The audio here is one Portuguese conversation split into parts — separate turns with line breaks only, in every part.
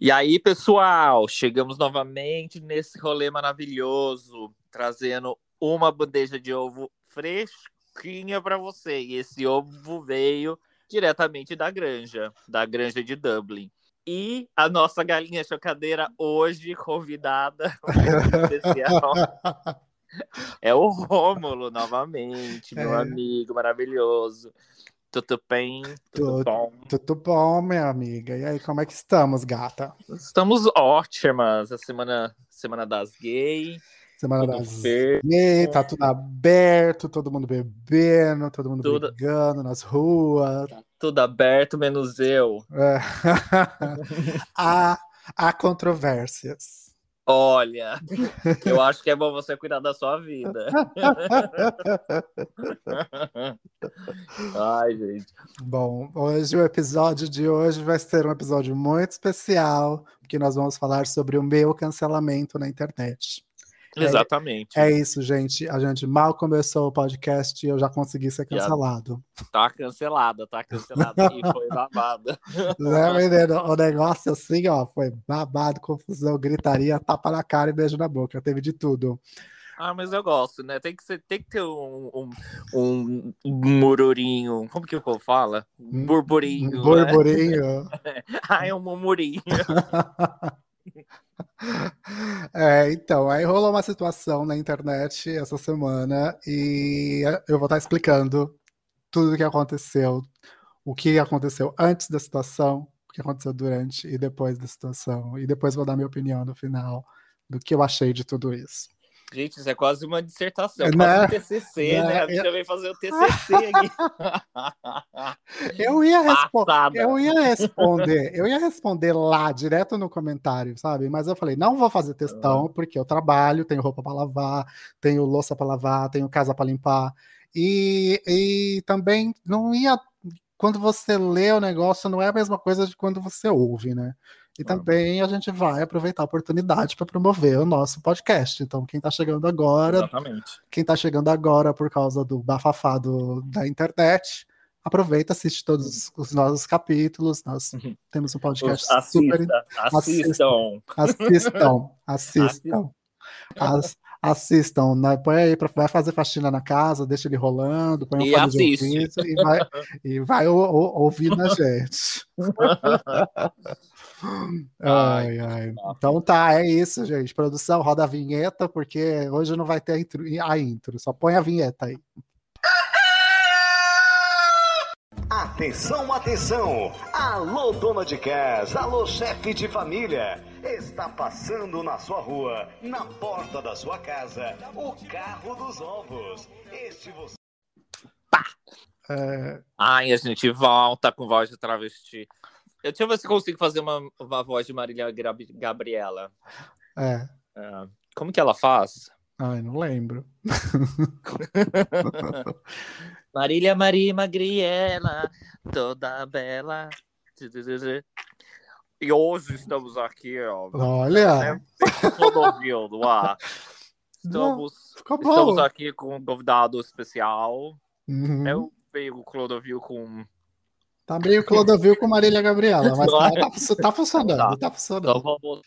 E aí, pessoal, chegamos novamente nesse rolê maravilhoso, trazendo uma bandeja de ovo fresquinha para você. E esse ovo veio diretamente da granja, da granja de Dublin. E a nossa galinha chocadeira hoje convidada especial é o Rômulo novamente, meu
É.
amigo maravilhoso. Tudo bem? Tudo
Tudo-
bom?
Tudo bom, minha amiga? E aí, como é que estamos, gata?
Estamos ótimas. A semana, semana das gays.
Semana
Tudo
das gays, tá tudo aberto, todo mundo bebendo, todo mundo
Tudo-
brigando nas ruas.
Tudo aberto, menos eu.
É. há, há controvérsias.
Olha, eu acho que é bom você cuidar da sua vida. Ai, gente.
Bom, hoje o episódio de hoje vai ser um episódio muito especial, porque nós vamos falar sobre o meu cancelamento na internet.
Exatamente.
É isso, gente. A gente mal começou o podcast e eu já consegui ser cancelado.
Tá cancelada, tá cancelada e foi babada.
Né, menino? O negócio assim, ó, foi babado, confusão, gritaria, tapa na cara e beijo na boca. Teve de tudo.
Ah, mas eu gosto, né? Tem que, ser, tem que ter um, um, um mururinho. Como que o povo fala? Burburinho.
Um
né?
burburinho.
Ah, é um murmurinho.
É, então, aí rolou uma situação na internet essa semana e eu vou estar explicando tudo o que aconteceu, o que aconteceu antes da situação, o que aconteceu durante e depois da situação, e depois vou dar minha opinião no final do que eu achei de tudo isso.
Gente, isso é quase uma dissertação,
Né?
quase um TCC,
Né?
né? A gente veio fazer o TCC aqui.
Eu ia, eu ia responder, eu ia responder lá, direto no comentário, sabe? Mas eu falei, não vou fazer textão, porque eu trabalho, tenho roupa para lavar, tenho louça para lavar, tenho casa para limpar. E, e também não ia. Quando você lê o negócio, não é a mesma coisa de quando você ouve, né? E também a gente vai aproveitar a oportunidade para promover o nosso podcast. Então, quem está chegando agora,
Exatamente.
quem está chegando agora por causa do bafafá do- da internet, aproveita, assiste todos os nossos capítulos. Nós
Uhum.
temos um podcast
Os-
super.
Assista, assistam.
Assistam, assistam. As- assistam, né? Põe aí, pra, vai fazer faxina na casa, deixa ele rolando, põe um
E
fone de
assiste.
ouvido e vai, e vai ou- ou- ouvindo a gente. Ai, ai. Então tá, é isso, gente. Produção, roda a vinheta, porque hoje não vai ter a intro, a intro. Só põe a vinheta aí.
Atenção, atenção! Alô, dona de casa, alô, chefe de família! Está passando na sua rua, na porta da sua casa, o carro dos ovos. Este você.
É,
Ai, a gente volta com voz de travesti. Eu, deixa eu ver se consigo fazer uma, uma voz de Marília Gabriela.
é.
É, como que ela faz?
Ai, não lembro.
Marília Maria Magriela, toda bela. E hoje estamos aqui, ó.
Olha,
né? Todo ouvido lá. Estamos, estamos aqui com um convidado especial.
Uhum.
Eu veio o Clodovil com.
Tá meio Clodovil com Marília Gabriela, mas tá, tá, tá funcionando,
Tá.
tá
Então
funcionando.
vamos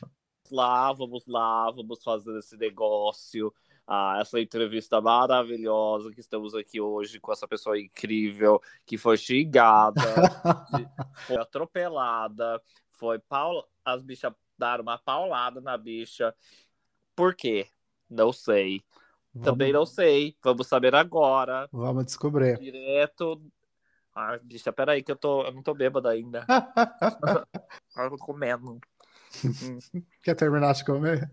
lá, vamos lá, vamos fazer esse negócio. Ah, essa entrevista maravilhosa que estamos aqui hoje com essa pessoa incrível que foi xingada, foi atropelada, foi paul... as bichas deram uma paulada na bicha. Por quê? Não sei. Também não sei. Vamos saber agora.
Vamos descobrir.
Direto. Ah, bicha, peraí, que eu, tô... eu não tô bêbada ainda. Ah, eu tô comendo.
Quer terminar de comer?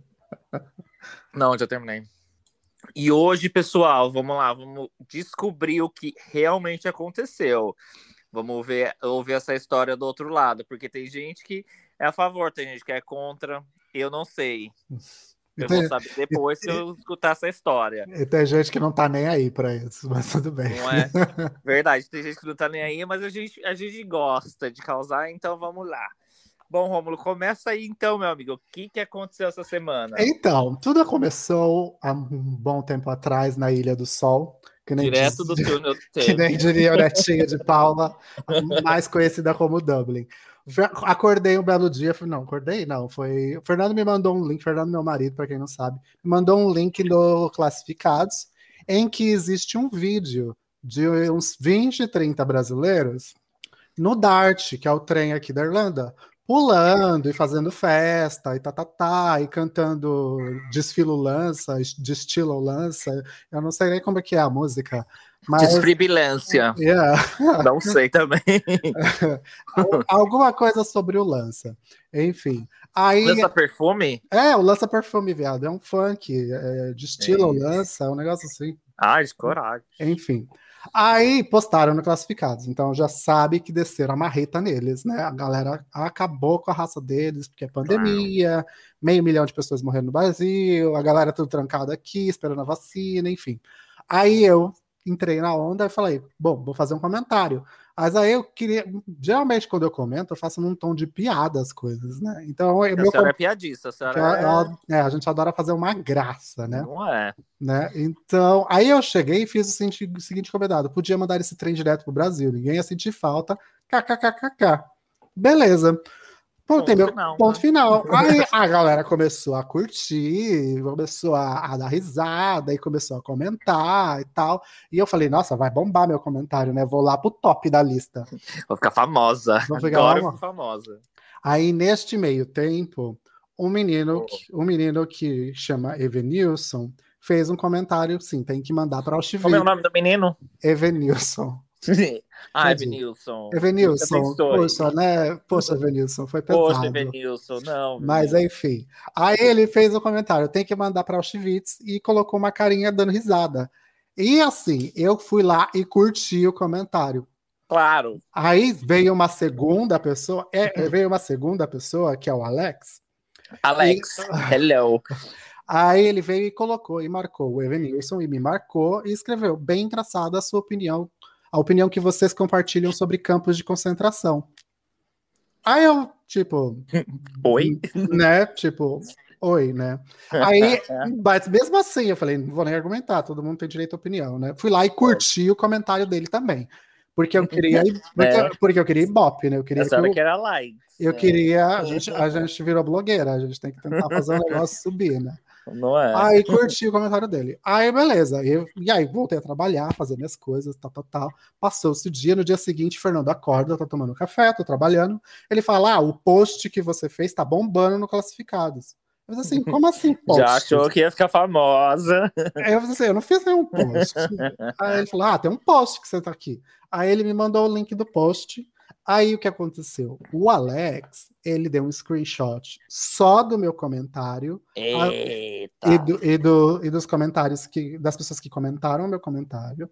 Não, já terminei. E hoje, pessoal, vamos lá, vamos descobrir o que realmente aconteceu. Vamos ver, ouvir essa história do outro lado, porque tem gente que é a favor, tem gente que é contra. Eu não sei. Eu
tem,
vou saber depois se eu escutar essa história.
e tem gente que não tá nem aí pra isso, mas tudo bem.
Não é? Verdade, tem gente que não tá nem aí, mas a gente, a gente gosta de causar, então vamos lá. Bom, Rômulo, começa aí então, meu amigo. O que, que aconteceu essa semana?
Então, tudo começou há um bom tempo atrás na Ilha do Sol. Que nem,
Direto
diz-
do túnel do
que nem diria o netinho de Paula, mais conhecida como Dublin. Acordei um belo dia, não, acordei não, foi. O Fernando me mandou um link, Fernando, meu marido, para quem não sabe, me mandou um link do Classificados, em que existe um vídeo de uns 20, 30 brasileiros no Dart, que é o trem aqui da Irlanda, pulando e fazendo festa e tá, tá, tá, e cantando desfilo lança, destilo lança. Eu não sei nem como é que é a música, mas...
Despribilância.
Yeah.
Não sei também.
Alguma coisa sobre o lança. Enfim. Aí,
lança perfume?
É, o lança perfume, viado. É um funk. É, de estilo é lança, é um negócio assim.
Ai, de coragem.
Enfim. Aí postaram no Classificados, então já sabe que desceram a marreta neles, né? A galera acabou com a raça deles, porque é pandemia, meio milhão de pessoas morrendo no Brasil, a galera tudo trancada aqui, esperando a vacina, enfim. Aí eu entrei na onda e falei, bom, vou fazer um comentário. Mas aí eu queria. Geralmente, quando eu comento, eu faço num tom de piada as coisas, né? Então.
A
meu
senhora é piadista, a senhora
é... é... A gente adora fazer uma graça, né?
Não é.
Né? Então, aí eu cheguei e fiz o seguinte, o seguinte combinado: podia mandar esse trem direto pro Brasil, ninguém ia sentir falta. KKKKK. Beleza. Ponto, ponto, final, ponto né? final. Aí a galera começou a curtir, começou a, a, dar risada e começou a comentar e tal. E eu falei, nossa, vai bombar meu comentário, né? Vou lá pro top da lista.
Vou ficar famosa. Vou ficar Agora famosa.
Aí, neste meio tempo, um menino, oh. que, um menino que chama Evenilson fez um comentário, sim, tem que mandar para Auschwitz.
Como é o nome do menino?
Evenilson.
Ah, Evenilson.
Evenilson, poxa, né? Poxa, Evenilson, foi pesado. Poxa,
Evenilson, não.
Mas enfim. Aí ele fez um comentário: tem que mandar para Auschwitz e colocou uma carinha dando risada. E assim, eu fui lá e curti o comentário.
Claro.
Aí veio uma segunda pessoa, é, veio uma segunda pessoa, que é o Alex.
Alex, e... hello.
Aí ele veio e colocou e marcou o Evenilson e me marcou e escreveu: bem engraçada a sua opinião a opinião que vocês compartilham sobre campos de concentração. Aí eu, tipo.
Oi?
Né? Tipo, oi, né? Aí, mas mesmo assim, eu falei, não vou nem argumentar, todo mundo tem direito à opinião, né? Fui lá e curti o comentário dele também. Porque eu queria ir, porque, é. porque eu queria Ibope, né? Eu queria
eu, que era likes.
Eu né? queria. A gente, a gente virou blogueira, a gente tem que tentar fazer um negócio subir, né?
Não é.
Aí curti o comentário dele. Aí, beleza. Eu, e aí, voltei a trabalhar, fazer minhas coisas, tal, tal, tal. Passou-se o dia, no dia seguinte, Fernando acorda, tá tomando café, tô trabalhando. Ele fala: Ah, o post que você fez tá bombando no Classificados. Eu falei assim, como assim
post? Já achou que ia ficar famosa.
Aí eu falei assim, eu não fiz nenhum post. aí ele falou, ah, tem um post que você tá aqui. Aí ele me mandou o link do post. Aí o que aconteceu? O Alex, ele deu um screenshot só do meu comentário
e,
do, e, do, e, dos comentários que das pessoas que comentaram o meu comentário,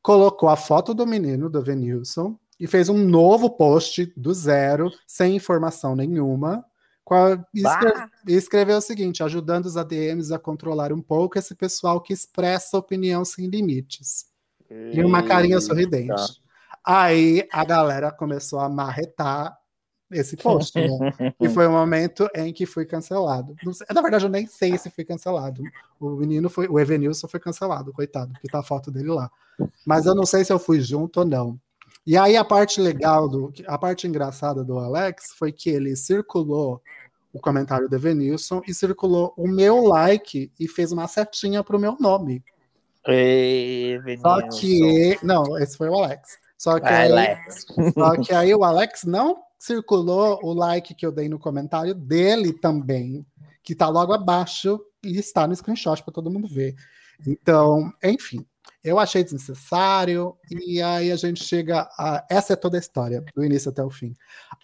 colocou a foto do menino, do Venilson, e fez um novo post do zero, sem informação nenhuma, a, e, escreve, e escreveu o seguinte: ajudando os ADMs a controlar um pouco esse pessoal que expressa opinião sem limites. E uma carinha sorridente. Aí a galera começou a marretar esse post, né? e foi o um momento em que fui cancelado. Sei, na verdade, eu nem sei se fui cancelado. O menino foi, o Evenilson foi cancelado, coitado, porque tá a foto dele lá. Mas eu não sei se eu fui junto ou não. E aí a parte legal do, a parte engraçada do Alex foi que ele circulou o comentário do Evenilson e circulou o meu like e fez uma setinha pro meu nome.
Ei,
Só que não, esse foi o Alex. Só que. Aí, só que aí o Alex não circulou o like que eu dei no comentário dele também, que tá logo abaixo e está no screenshot para todo mundo ver. Então, enfim, eu achei desnecessário e aí a gente chega a essa é toda a história, do início até o fim.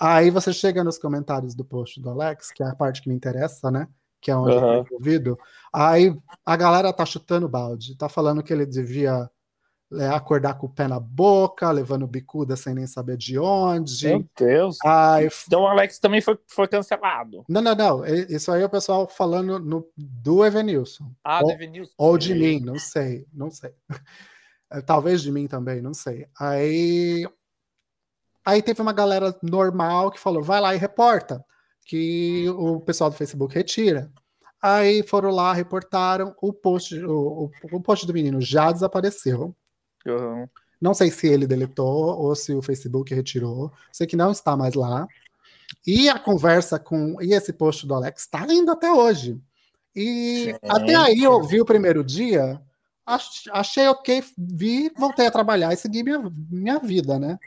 Aí você chega nos comentários do post do Alex, que é a parte que me interessa, né? Que é onde uhum. eu ouvido. Aí a galera tá chutando balde, tá falando que ele devia é, acordar com o pé na boca, levando bicuda sem nem saber de onde.
Meu Deus.
Ai,
então o Alex também foi, foi cancelado.
Não, não, não. Isso aí é o pessoal falando no, do Evanilson.
Ah, ou, do Evanilson.
Ou de mim, não sei, não sei. É, talvez de mim também, não sei. Aí, aí teve uma galera normal que falou, vai lá e reporta, que o pessoal do Facebook retira. Aí foram lá, reportaram, o post, o, o, o post do menino já desapareceu.
Uhum.
Não sei se ele deletou ou se o Facebook retirou. Sei que não está mais lá. E a conversa com. E esse post do Alex está indo até hoje. E Gente. até aí eu vi o primeiro dia, achei ok, vi, voltei a trabalhar e segui minha, minha vida, né?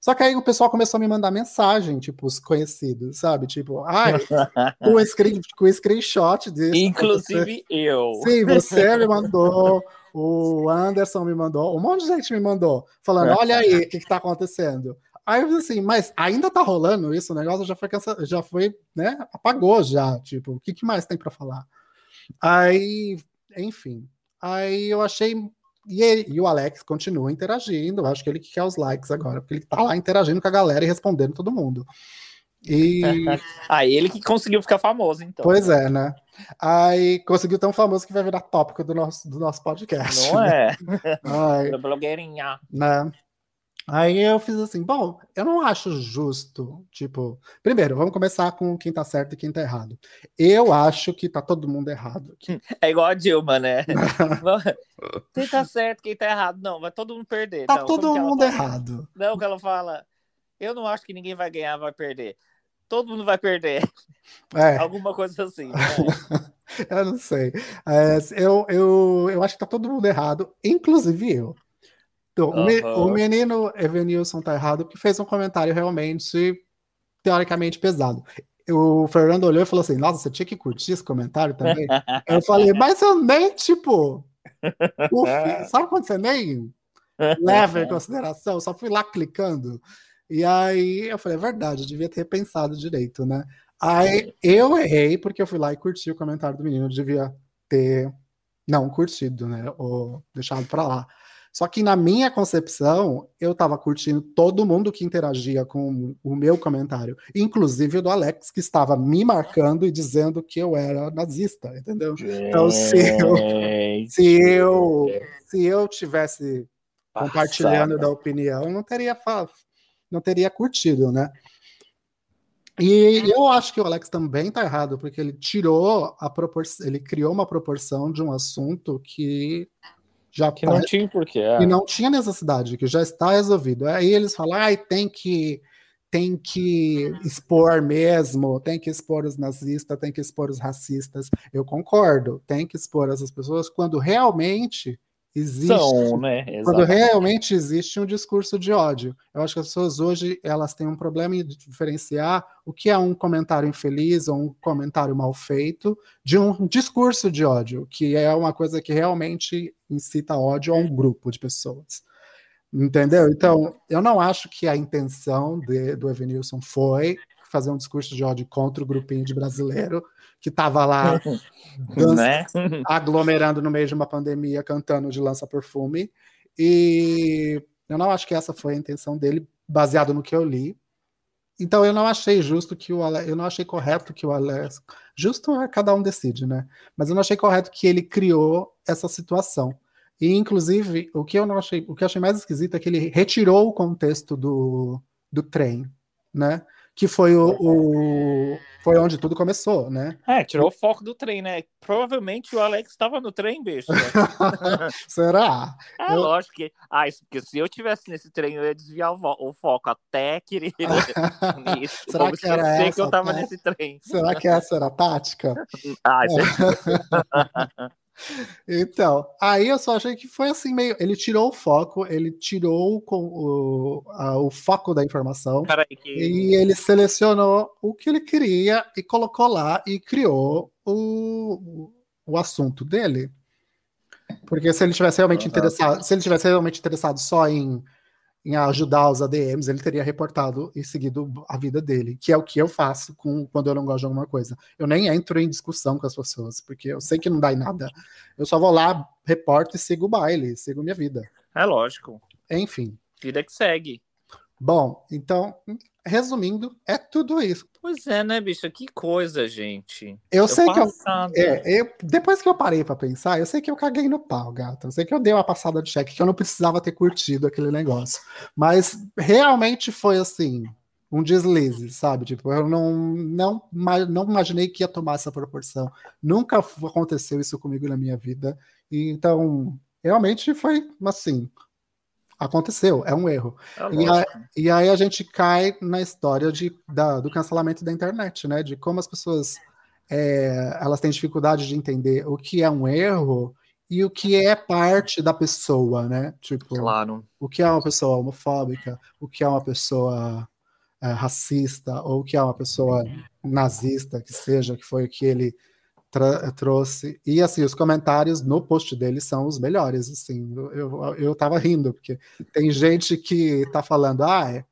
Só que aí o pessoal começou a me mandar mensagem, tipo, os conhecidos, sabe? Tipo, ai, com, screen, com screenshot disso.
Inclusive você... eu.
Sim, você me mandou, o Anderson me mandou, um monte de gente me mandou, falando: olha aí, o que, que tá acontecendo? Aí eu assim, mas ainda tá rolando isso, o negócio já foi, cansa... já foi, né? Apagou já. Tipo, o que, que mais tem para falar? Aí, enfim. Aí eu achei. E, ele, e o Alex continua interagindo. Acho que ele que quer os likes agora, porque ele tá lá interagindo com a galera e respondendo todo mundo. E.
ah, ele que conseguiu ficar famoso, então.
Pois é, né? Aí conseguiu tão famoso que vai virar tópico do nosso, do nosso podcast.
Não né? é? Ai, blogueirinha.
Né? Aí eu fiz assim, bom, eu não acho justo, tipo, primeiro, vamos começar com quem tá certo e quem tá errado. Eu acho que tá todo mundo errado. Aqui.
É igual a Dilma, né? quem tá certo, quem tá errado, não, vai todo mundo perder.
Tá
não,
todo mundo errado.
Não, que ela fala, eu não acho que ninguém vai ganhar, vai perder. Todo mundo vai perder. É. Alguma coisa assim. Né?
eu não sei. É, eu, eu, eu acho que tá todo mundo errado, inclusive eu. Então, uhum. o menino Evanilson tá errado porque fez um comentário realmente teoricamente pesado. O Fernando olhou e falou assim: Nossa, você tinha que curtir esse comentário também? eu falei, mas eu nem, tipo. Uf, sabe quando você nem leva em consideração? Eu só fui lá clicando. E aí eu falei, é verdade, eu devia ter pensado direito, né? Aí eu errei porque eu fui lá e curti o comentário do menino, eu devia ter não curtido, né? Ou deixado para lá. Só que na minha concepção, eu estava curtindo todo mundo que interagia com o meu comentário, inclusive o do Alex, que estava me marcando e dizendo que eu era nazista, entendeu? Gente. Então, se eu, se eu, se eu tivesse Passada. compartilhando da opinião, não teria não teria curtido, né? E eu acho que o Alex também tá errado, porque ele tirou a proporção, ele criou uma proporção de um assunto que já
que tá, não tinha porquê.
É. E não tinha necessidade, que já está resolvido. Aí eles falam, ah, tem que tem que expor mesmo, tem que expor os nazistas, tem que expor os racistas. Eu concordo, tem que expor essas pessoas quando realmente existe, São, né? quando realmente existe um discurso de ódio. Eu acho que as pessoas hoje elas têm um problema em diferenciar o que é um comentário infeliz ou um comentário mal feito de um discurso de ódio, que é uma coisa que realmente incita ódio a um grupo de pessoas. Entendeu? Então, eu não acho que a intenção de, do Evanilson foi fazer um discurso de ódio contra o grupinho de brasileiro que estava lá né? aglomerando no meio de uma pandemia, cantando de lança perfume. E eu não acho que essa foi a intenção dele, baseado no que eu li. Então eu não achei justo que o Ale... eu não achei correto que o Alex, justo é cada um decide, né? Mas eu não achei correto que ele criou essa situação. E inclusive, o que eu não achei, o que eu achei mais esquisito é que ele retirou o contexto do, do trem, né? Que foi o, o, foi onde tudo começou, né?
É, tirou o foco do trem, né? Provavelmente o Alex estava no trem, bicho. Né?
Será?
É eu... lógico que. Ah, isso, porque se eu tivesse nesse trem, eu ia desviar o, o foco até querer.
Será que era essa
que eu tava nesse trem.
Será que essa era a tática?
ah, isso é...
Então, aí eu só achei que foi assim meio. Ele tirou o foco, ele tirou o, o, a, o foco da informação
que...
e ele selecionou o que ele queria e colocou lá e criou o, o assunto dele. Porque se ele tivesse realmente uhum. interessado, se ele tivesse realmente interessado só em em ajudar os ADMs, ele teria reportado e seguido a vida dele, que é o que eu faço com quando eu não gosto de alguma coisa. Eu nem entro em discussão com as pessoas, porque eu sei que não dá em nada. Eu só vou lá, reporto e sigo o baile, sigo minha vida.
É lógico.
Enfim.
Vida que segue.
Bom, então, resumindo, é tudo isso.
Pois é, né, bicho? Que coisa, gente.
Eu, eu sei que eu, é, eu, Depois que eu parei para pensar, eu sei que eu caguei no pau, gata. Eu sei que eu dei uma passada de cheque, que eu não precisava ter curtido aquele negócio. Mas realmente foi assim, um deslize, sabe? Tipo, eu não, não, não imaginei que ia tomar essa proporção. Nunca aconteceu isso comigo na minha vida. E, então, realmente foi assim, Aconteceu, é um erro.
É
E, a-
lógico.
e aí a gente cai na história de, da- do cancelamento da internet, né? De como as pessoas é, elas têm dificuldade de entender o que é um erro e o que é parte da pessoa, né? Tipo,
Claro.
o que é uma pessoa homofóbica, o que é uma pessoa é, racista, ou o que é uma pessoa nazista, que seja, que foi o que ele trouxe. E assim, os comentários no post dele são os melhores. Assim, eu, eu, tava rindo, porque tem gente que tá falando, ah, é,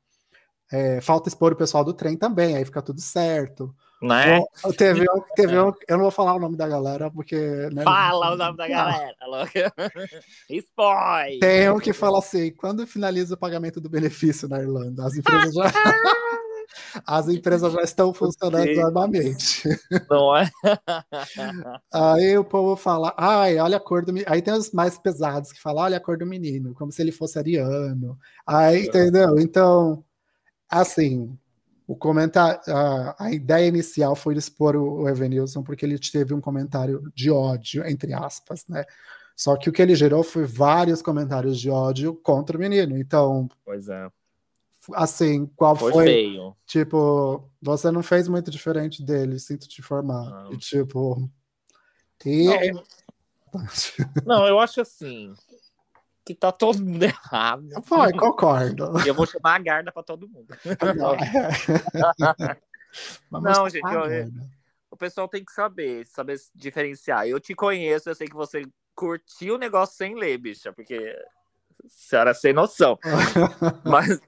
é, falta expor o pessoal do trem também, aí fica tudo certo.
Né?
Ou- teve um, teve eu não vou falar o nome da galera, porque. né,
Fala o nome da galera. Spoil!
Tem um que fala assim: quando finaliza o pagamento do benefício na Irlanda, as empresas já, as empresas já estão funcionando normalmente.
Não é?
Aí o povo fala: ai, olha a cor do menino. Aí tem os mais pesados que falam: olha a cor do menino, como se ele fosse ariano. Aí, entendeu? Então, assim. O comentário, a, a ideia inicial foi expor o, o Evanilson porque ele teve um comentário de ódio, entre aspas, né? Só que o que ele gerou foi vários comentários de ódio contra o menino. Então,
Pois é.
Assim, qual
Foi,
foi?
feio.
Tipo, você não fez muito diferente dele, sinto te informar.
Não.
E tipo. E.
Não, não, eu acho assim. Que tá todo mundo errado.
Foi, concordo.
Eu vou chamar a Garda pra todo mundo.
Não, é.
Não, gente, eu-? O pessoal tem que saber, saber diferenciar. Eu te conheço, eu sei que você curtiu o negócio sem ler, bicha, porque a senhora é sem noção. Mas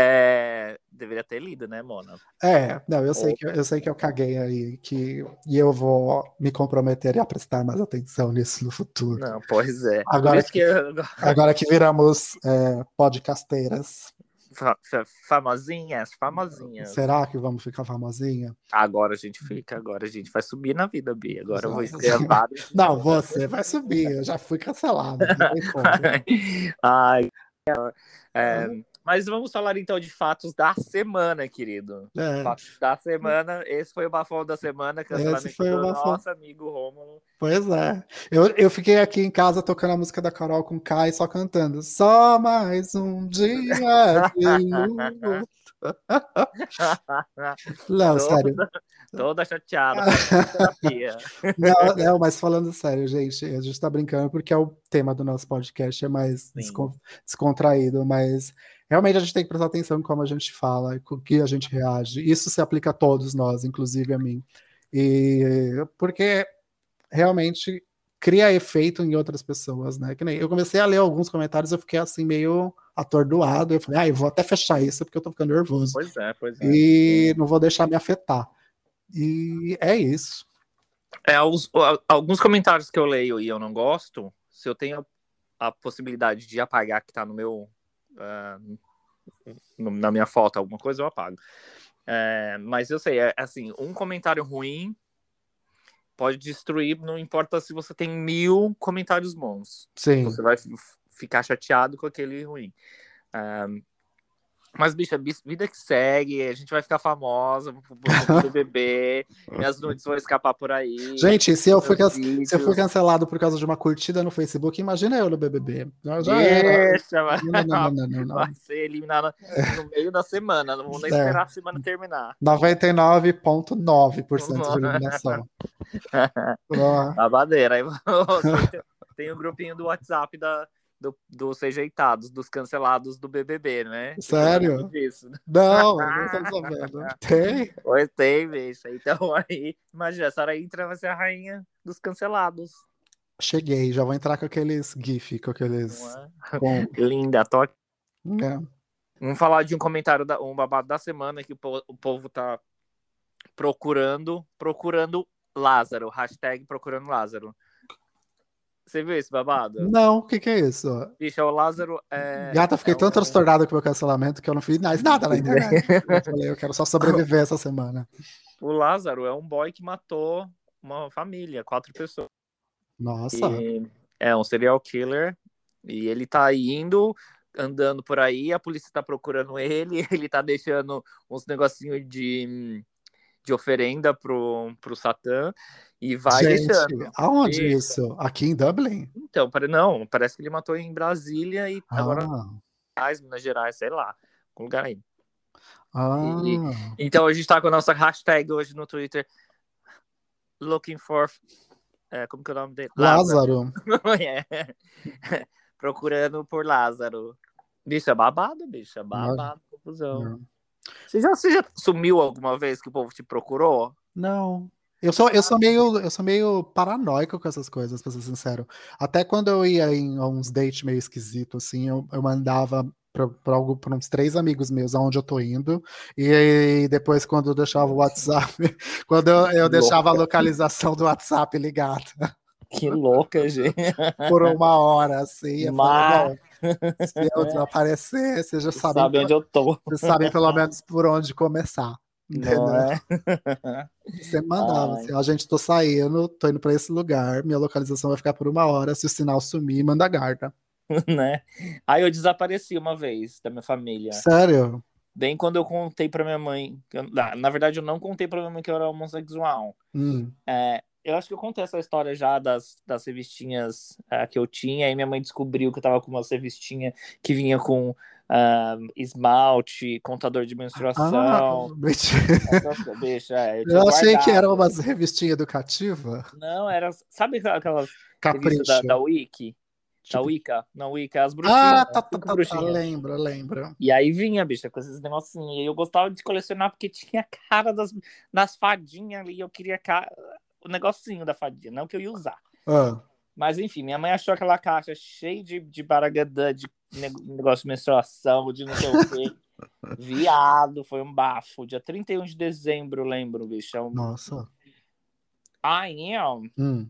é, deveria ter lido, né, Mona?
É, não, eu sei, que, eu sei que eu caguei aí, que, e eu vou me comprometer a prestar mais atenção nisso no futuro.
Não, pois é.
Agora
isso que eu-
Agora que viramos é, podcasteiras,
fa- fa- famosinhas, famosinhas.
será que vamos ficar famosinha?
Agora a gente fica, agora a gente vai subir na vida, Bia. Agora eu vou
Exato.
escrever.
Não, você vai subir, eu já fui cancelado. não tem como.
Ai, é, mas vamos falar então de fatos da semana, querido.
É,
Fatos da semana. Esse foi o bafão da semana, cancelamento
Esse foi o
do
bafão.
nosso amigo Rômulo.
pois é. Eu, eu fiquei aqui em casa tocando a música da Carol com Kai, só cantando. Só mais um dia de luto. Não,
Toda-
sério.
Toda chateada.
Não, não, mas falando sério, gente, a gente tá brincando porque é o tema do nosso podcast, é mais descon- descontraído, mas realmente a gente tem que prestar atenção em como a gente fala, e com o que a gente reage. Isso se aplica a todos nós, inclusive a mim. E porque realmente cria efeito em outras pessoas, né? Que nem eu comecei a ler alguns comentários, eu fiquei assim meio atordoado, eu falei, ah, eu vou até fechar isso porque eu tô ficando nervoso
Pois é, pois é.
e não vou deixar me afetar. E é isso.
É, os- alguns comentários que eu leio e eu não gosto, se eu tenho a possibilidade de apagar que tá no meu. No- na minha foto, alguma coisa, eu apago. É, mas eu sei, é assim, um comentário ruim pode destruir, não importa se você tem mil comentários bons.
Sim.
Você vai ficar chateado com aquele ruim. Ah, mas, bicha, bis- vida que segue, a gente vai ficar famosa, vou vou pro BBB, minhas nudes vão escapar por aí.
Gente, se eu, fui, se eu fui cancelado por causa de uma curtida no Facebook, imagina eu no BBB. Eu já.
Deixa, vai,
Não, não, não, não, não.
vai ser eliminada no meio da semana, não vamos nem
É.
esperar a semana terminar.
99,9% de eliminação.
Babadeira. Aí tem o grupinho do WhatsApp da, do, dos rejeitados, dos cancelados do BBB, né?
Sério?
Disso.
Não, não tô sabendo. Tem?
Pois tem, bicha. Então aí, imagina, a senhora entra vai ser a rainha dos cancelados.
Cheguei, já vou entrar com aqueles GIF, com aqueles.
É?
Com,
Linda, tô aqui.
é.
Vamos falar de um comentário, da, um babado da semana que o, po- o povo tá procurando, procurando Lázaro, hashtag procurando Lázaro. Você viu esse babado?
Não, o que, que é isso?
Bicho, o Lázaro é.
Gata, fiquei
é
tão
um-
transtornado com o meu cancelamento que eu não fiz mais nada na internet. Eu falei, eu quero só sobreviver essa semana.
O Lázaro é um boy que matou uma família, quatro pessoas.
Nossa.
E é um serial killer. E ele tá indo, andando por aí, a polícia tá procurando ele, ele tá deixando uns negocinhos de, de oferenda pro, pro Satã e vai
Gente,
deixando.
aonde isso? Aqui em Dublin?
Então, não, parece que ele matou em Brasília e agora
Ah,
Minas, Minas Gerais, sei lá, algum lugar aí.
ah,
Então a gente tá com a nossa hashtag hoje no Twitter, looking for, é, como que é o nome dele?
Lázaro.
É. Procurando por Lázaro. Bicho, é babado, bicho, é babado, confusão. Você já, você já sumiu alguma vez que o povo te procurou?
Não. Eu sou, eu sou meio, eu sou meio paranoico com essas coisas, pra ser sincero. Até quando eu ia em uns dates meio esquisito, assim, eu, eu mandava pra uns três amigos meus aonde eu tô indo. E aí, depois, quando eu deixava o WhatsApp, quando eu, eu deixava a localização do WhatsApp ligada
Que louca, gente.
por uma hora, assim, "Bom, se eu desaparecer, vocês já sabem,
sabe onde eu tô.
vocês sabem pelo menos por onde começar. Entendeu?
Não é?
Você mandava
Ai.
assim, ó, gente, tô saindo, tô indo pra esse lugar, minha localização vai ficar por uma hora, se o sinal sumir, manda a guarda.
né? Aí eu desapareci uma vez da minha família.
Sério?
Bem quando eu contei pra minha mãe. eu- na, na verdade, eu não contei pra minha mãe que eu era homossexual.
Hum.
É, eu acho que eu contei essa história já das, das revistinhas ah, que eu tinha, e minha mãe descobriu que eu tava com uma revistinha que vinha com ah, esmalte, contador de
Ah,
menstruação. bicho, é, eu,
Eu achei que era uma revistinha educativa.
Não, era. Sabe aquelas revistas da,
Capricho.
da Wiki? Da
Tipo-
Wicca? Não, Wicca, as bruxinhas.
Ah, tá, tá, tá, tá,
bruxinhas.
lembro, lembro.
E aí vinha, bicha, com esses negocinhos. E eu gostava de colecionar porque tinha a cara das, das fadinhas ali. Eu queria ca- o negocinho da fadinha, não que eu ia usar.
Ah,
Mas enfim, minha mãe achou aquela caixa cheia de, de baragadã, de ne- negócio de menstruação, de não sei o quê. Viado, foi um bafo. Dia 31 de dezembro, lembro, bicho. É um...
nossa.
I am.
Hum.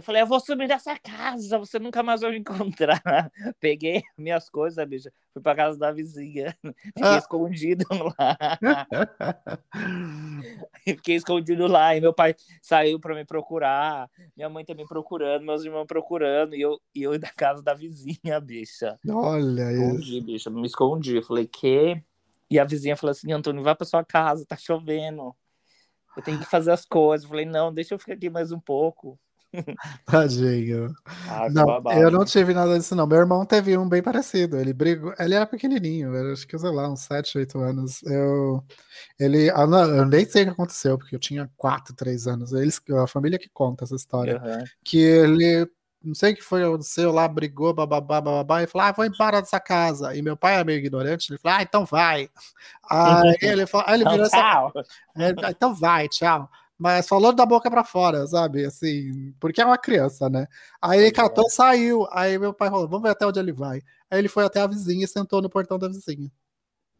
Eu falei, eu vou subir dessa casa, você nunca mais vai me encontrar. Peguei minhas coisas, bicha, fui pra casa da vizinha. Fiquei
Ah.
escondido lá. Fiquei escondido lá. E meu pai saiu pra me procurar. Minha mãe também procurando, meus irmãos procurando. E eu, e eu da casa da vizinha, bicha.
Olha isso.
Escondi, bicha. Me escondi. Eu falei, que? E a vizinha falou assim: Antônio, vai pra sua casa, tá chovendo. Eu tenho que fazer as coisas. Eu falei, não, deixa eu ficar aqui mais um pouco.
Tadinho.
Ah,
Não,
babado.
eu não tive nada disso, não. Meu irmão teve um bem parecido. Ele brigou. Ele era pequenininho, era, acho que, sei lá, uns 7, 8 anos. Eu, ele, ah, não, eu nem sei o que aconteceu, porque eu tinha 4, 3 anos. Eles, a família que conta essa história.
Aham.
Que ele, não sei o que foi, aconteceu lá, brigou, bababá, bababá, e falou: Ah, vou embora dessa casa. E meu pai é meio ignorante, ele falou: Ah, então vai. Aí ele, falou, aí ele virou essa
Tchau.
é, então vai, tchau. Mas falou da boca pra fora, sabe? Assim, porque é uma criança, né? Aí ele catou saiu. Aí meu pai falou: vamos ver até onde ele vai. Aí ele foi até a vizinha e sentou no portão da vizinha.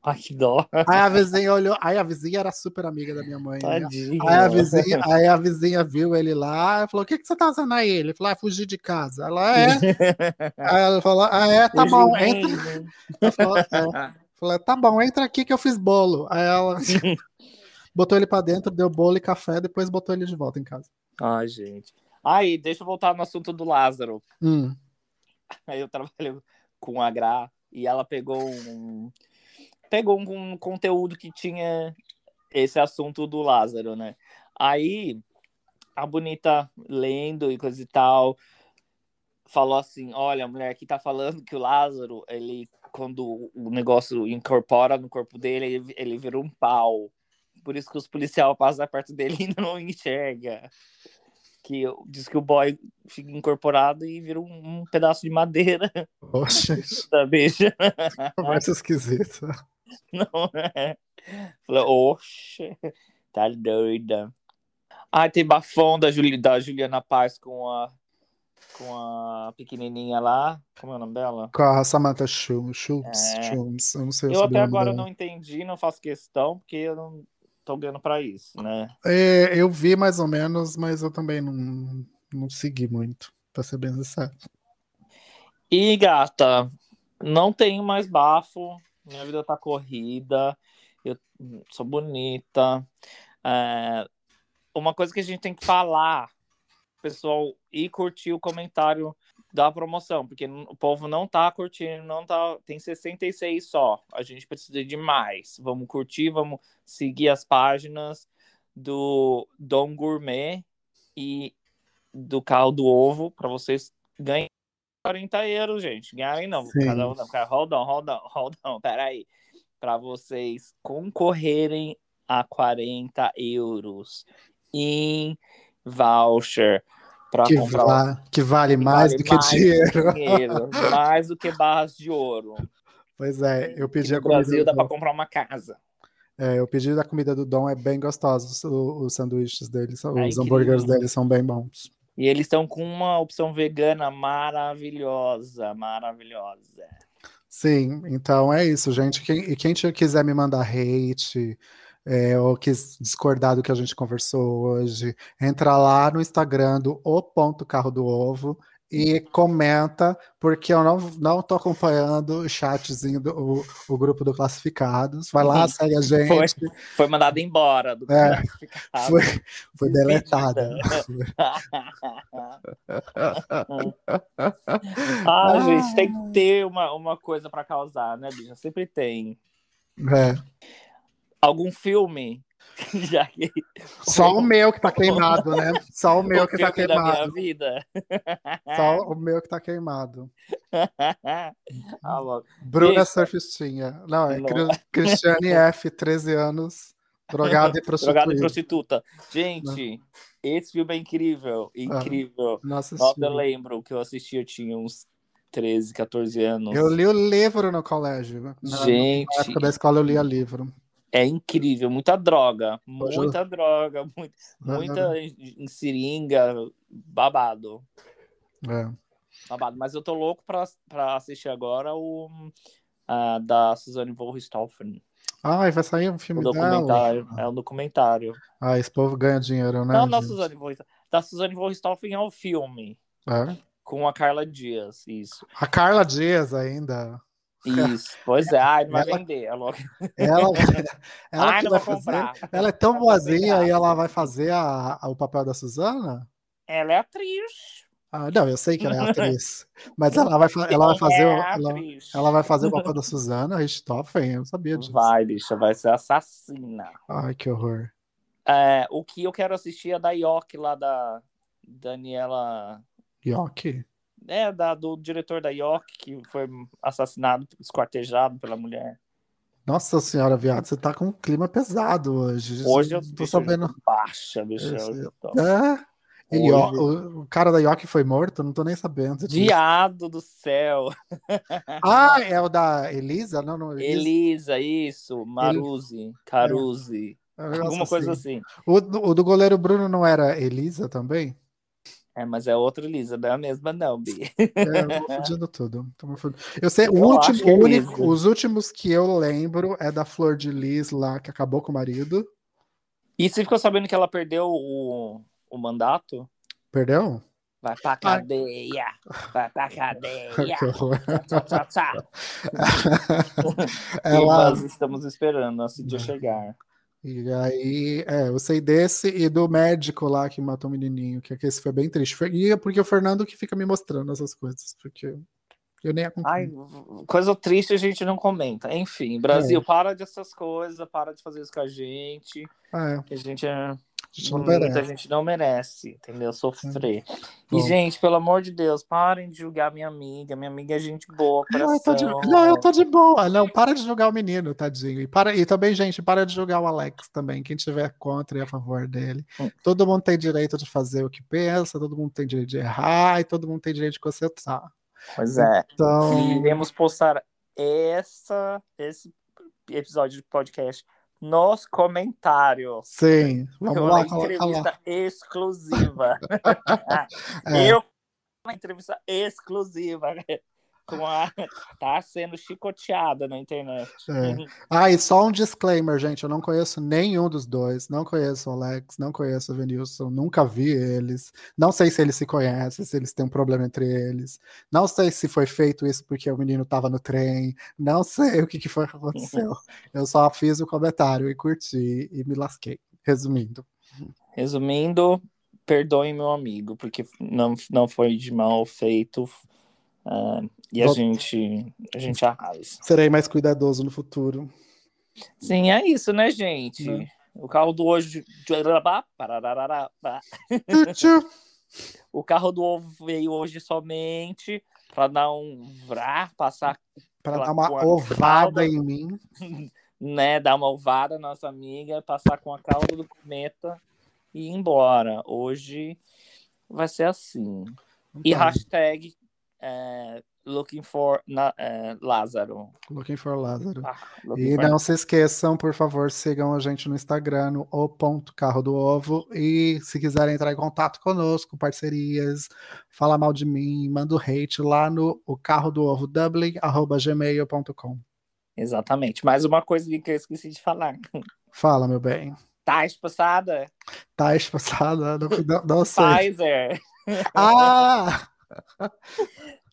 Ai, que dó.
Aí a vizinha olhou. Aí a vizinha era super amiga da minha mãe. né?
Tadinho.
Aí a vizinha, aí a vizinha viu ele lá e falou: O que, que você tá fazendo aí? Ele falou: Ah, fugir de casa. Ela é. Aí ela falou: Ah, é, tá bom, entra. Ela falou, é. Tá bom, entra aqui que eu fiz bolo. Aí ela botou ele pra dentro, deu bolo e café, depois botou ele de volta em casa.
Ai, gente. Aí, deixa eu voltar no assunto do Lázaro.
Hum,
Aí eu trabalho com a Gra e ela pegou um pegou um, conteúdo que tinha esse assunto do Lázaro, né? Aí a bonita lendo e coisa e tal falou assim: "Olha, a mulher aqui tá falando que o Lázaro, ele quando o negócio incorpora no corpo dele, ele, ele vira um pau. Por isso que os policiais passam perto dele e não enxerga. Que diz que o boy fica incorporado e vira um, um pedaço de madeira
poxa,
da bicha.
conversa esquisita.
Não é? Falei, oxe, tá doida. Ah, tem bafão da, Juli, da Juliana Paz com a, com a pequenininha lá. Como é o nome dela?
Com a Samantha Schultz,
É.
Schultz, eu não sei
Eu até agora
dela.
não entendi, não faço questão, porque eu não tô ganhando pra isso, né?
É, eu vi mais ou menos, mas eu também não, não segui muito, pra ser bem sincero.
E, gata, não tenho mais bafo. Minha vida tá corrida. Eu sou bonita. É, uma coisa que a gente tem que falar, pessoal, e curtir o comentário da promoção, porque o povo não tá curtindo, não tá. Tem 66 só. A gente precisa de mais. Vamos curtir, vamos seguir as páginas do Dom Gourmet e do carro do ovo para vocês ganharem 40 euros, gente. Ganharem não.
Sim.
Cada um não. Hold on, hold on, hold on. Peraí. Para vocês concorrerem a 40 euros em voucher para
Que,
comprar
va- que vale
que
mais
vale
do que
mais
dinheiro.
dinheiro, mais do que barras de ouro.
Pois é, eu pedi
no
a comida.
Brasil dá para comprar uma casa.
É, eu pedi da comida do Dom, é bem gostoso. Os, os sanduíches dele, os hambúrgueres dele são bem bons.
E eles estão com uma opção vegana maravilhosa, maravilhosa.
Sim, então é isso, gente. Quem, e quem quiser me mandar hate, é, ou quis discordar do que a gente conversou hoje, entra lá no Instagram do O Ponto Carro do Ovo e comenta, porque eu não, não tô acompanhando o chatzinho do o, o grupo do Classificados. Vai lá,
Uhum.
segue a gente.
Foi, foi mandado embora do
É,
classificado.
Foi, foi deletada.
ah, gente, tem que ter uma, uma coisa pra causar, né, bicha? Sempre tem.
É.
Algum filme? Já que
Só o meu que tá queimado, né? Só o meu
o
que tá queimado.
vida.
Só o meu que tá queimado.
Ah.
Bruna
Isso.
Surfistinha. Não, é
Não.
Cri- Cristiane F, 13 anos, drogada e
Drogada e prostituta. Gente, esse filme é incrível. Incrível.
Nossa
Nossa, eu lembro que eu assisti, eu tinha uns 13, 14 anos.
Eu li o livro no colégio. Na, na
Gente,
época da escola eu lia livro.
É incrível. Muita droga. Muita droga. Muita, muita em, em seringa. Babado.
É.
Babado. Mas eu tô louco pra, pra assistir agora o ah, da Suzanne von Richthofen.
Ai, vai sair um
O
filme dela.
documentário. É um documentário.
Ah, esse povo ganha dinheiro, né?
Não, da
gente?
Suzanne von. Da Suzanne von Richthofen é o filme.
É.
Com a Carla Dias. Isso.
A Carla Dias ainda.
Isso. Pois é. Ai, não vai
Ela-
vender. É louco.
Ela, ela
Ai,
que
não
vai
vou
fazer.
comprar.
Ela é tão
Vai
boazinha e ela vai fazer a- a- o papel da Suzana?
Ela é atriz.
Ah, não, eu sei que ela é atriz. Mas ela vai, ela vai fazer. o-
é
Ela, ela vai fazer o papel da Suzana Richthofen, eu não sabia disso.
Vai, bicha, vai ser assassina.
Ai, que horror.
É, o que eu quero assistir é da York lá da Daniela.
Yoki?
É, da, do diretor da York, que foi assassinado, esquartejado pela mulher.
Nossa senhora, viado, você tá com um clima pesado hoje.
Hoje eu
tô sabendo.
baixa, bicho.
É? E Yo- o, o cara da Yoki foi morto? Não tô nem sabendo.
Viado do céu.
Ah, é o da Elisa? Não, não.
Elisa, isso. Maruzi, Caruzi.
É negócio
Alguma coisa
assim.
assim.
O, o do goleiro Bruno não era Elisa também?
É, mas é outra Elisa, não é a mesma, não, Bi.
É, eu tô confundindo tudo. Eu sei,
Eu
último,
é
único- os últimos que eu lembro é da Flor de Lis lá, que acabou com o marido.
E você ficou sabendo que ela perdeu o, o mandato?
Perdeu?
Vai pra cadeia, vai pra cadeia. Tchá, tchá. E
Ela,
nós estamos esperando esse dia chegar.
E aí, é, eu sei desse e do médico lá que matou o menininho, que, que esse foi bem triste. Foi- E é porque o Fernando que fica me mostrando essas coisas, porque eu nem
Ai,
acompanho.
coisa triste a gente não comenta. Enfim, Brasil,
É.
para dessas coisas, para de fazer isso com a gente.
É,
a gente é.
A gente não
Muita
merece.
gente não merece, entendeu? Sofrer.
Bom.
E, gente, pelo amor de Deus, parem de julgar minha amiga. Minha amiga é gente boa,
Não, eu tô de, não, eu tô de boa. Não, para de julgar o menino, tadinho. E, para, e também, gente, para de julgar o Alex também. Quem tiver contra e a favor dele.
Hum.
Todo mundo tem direito de fazer o que pensa, todo mundo tem direito de errar e todo mundo tem direito de consertar.
Pois é.
Então,
E iremos postar essa, esse episódio de podcast nos comentários.
sim, vamos
uma
lá, lá.
entrevista exclusiva.
É.
Eu uma entrevista exclusiva com a tá sendo chicoteada na internet.
É. Ah, e só um disclaimer, gente. Eu não conheço nenhum dos dois. Não conheço o Alex, não conheço o Venilson, nunca vi eles. Não sei se eles se conhecem, se eles têm um problema entre eles. Não sei se foi feito isso porque o menino estava no trem. Não sei o que, que foi que aconteceu. Eu só fiz o comentário e curti e me lasquei. Resumindo.
Resumindo, perdoem meu amigo, porque não, não foi de mal feito. Ah, e a gente, a gente arrasa.
Serei mais cuidadoso no futuro.
Sim, é isso, né, gente?
Né.
O carro do hoje. O carro do ovo veio hoje somente para dar um vrá, passar,
Para dar uma ovada em mim.
né, dar uma ovada nossa amiga, passar com a cauda do cometa e ir embora. Hoje vai ser assim. E
Então,
hashtag é, looking for na- é, Lázaro.
Looking for Lázaro.
Ah, looking
E
for-
não se esqueçam, por favor, sigam a gente no Instagram, no o ponto carro do ovo. E se quiserem entrar em contato conosco, parcerias, falar mal de mim, manda o hate lá no o carro do ovo Dublin, arroba gmail.com.
Exatamente. Mais uma coisa que eu esqueci de falar.
Fala, meu bem.
Tá espaçada?
Tá passada? Não, não, não sei.
Pfizer.
Ah!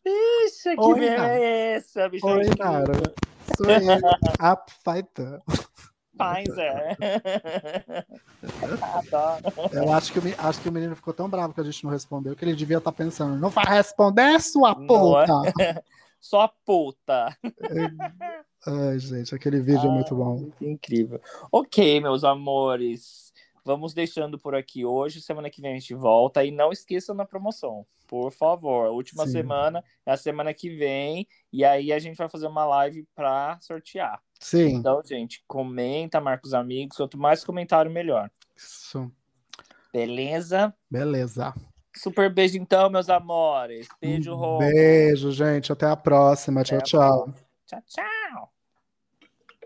Ixi, que
Oi,
merda é essa, bicho?
Oi, Nara. Sou eu, a fighter.
Pfizer. Adoro.
Eu acho que, acho que o menino ficou tão bravo que a gente não respondeu que ele devia estar pensando: não vai responder, sua
Não
puta!
Só puta.
Ai, gente, aquele vídeo é muito bom.
Incrível. Ok, meus amores. Vamos deixando por aqui hoje. Semana que vem a gente volta. E não esqueçam da promoção, por favor. Última
Sim.
semana é a semana que vem. E aí a gente vai fazer uma live para sortear.
Sim,
Então, gente, comenta, marca os amigos. Quanto mais comentário, melhor.
isso.
Beleza?
Beleza.
Super beijo, então, meus amores. Beijo, Rô.
Beijo, gente. Até a próxima.
Até
Tchau,
a
tchau.
Tchau, tchau.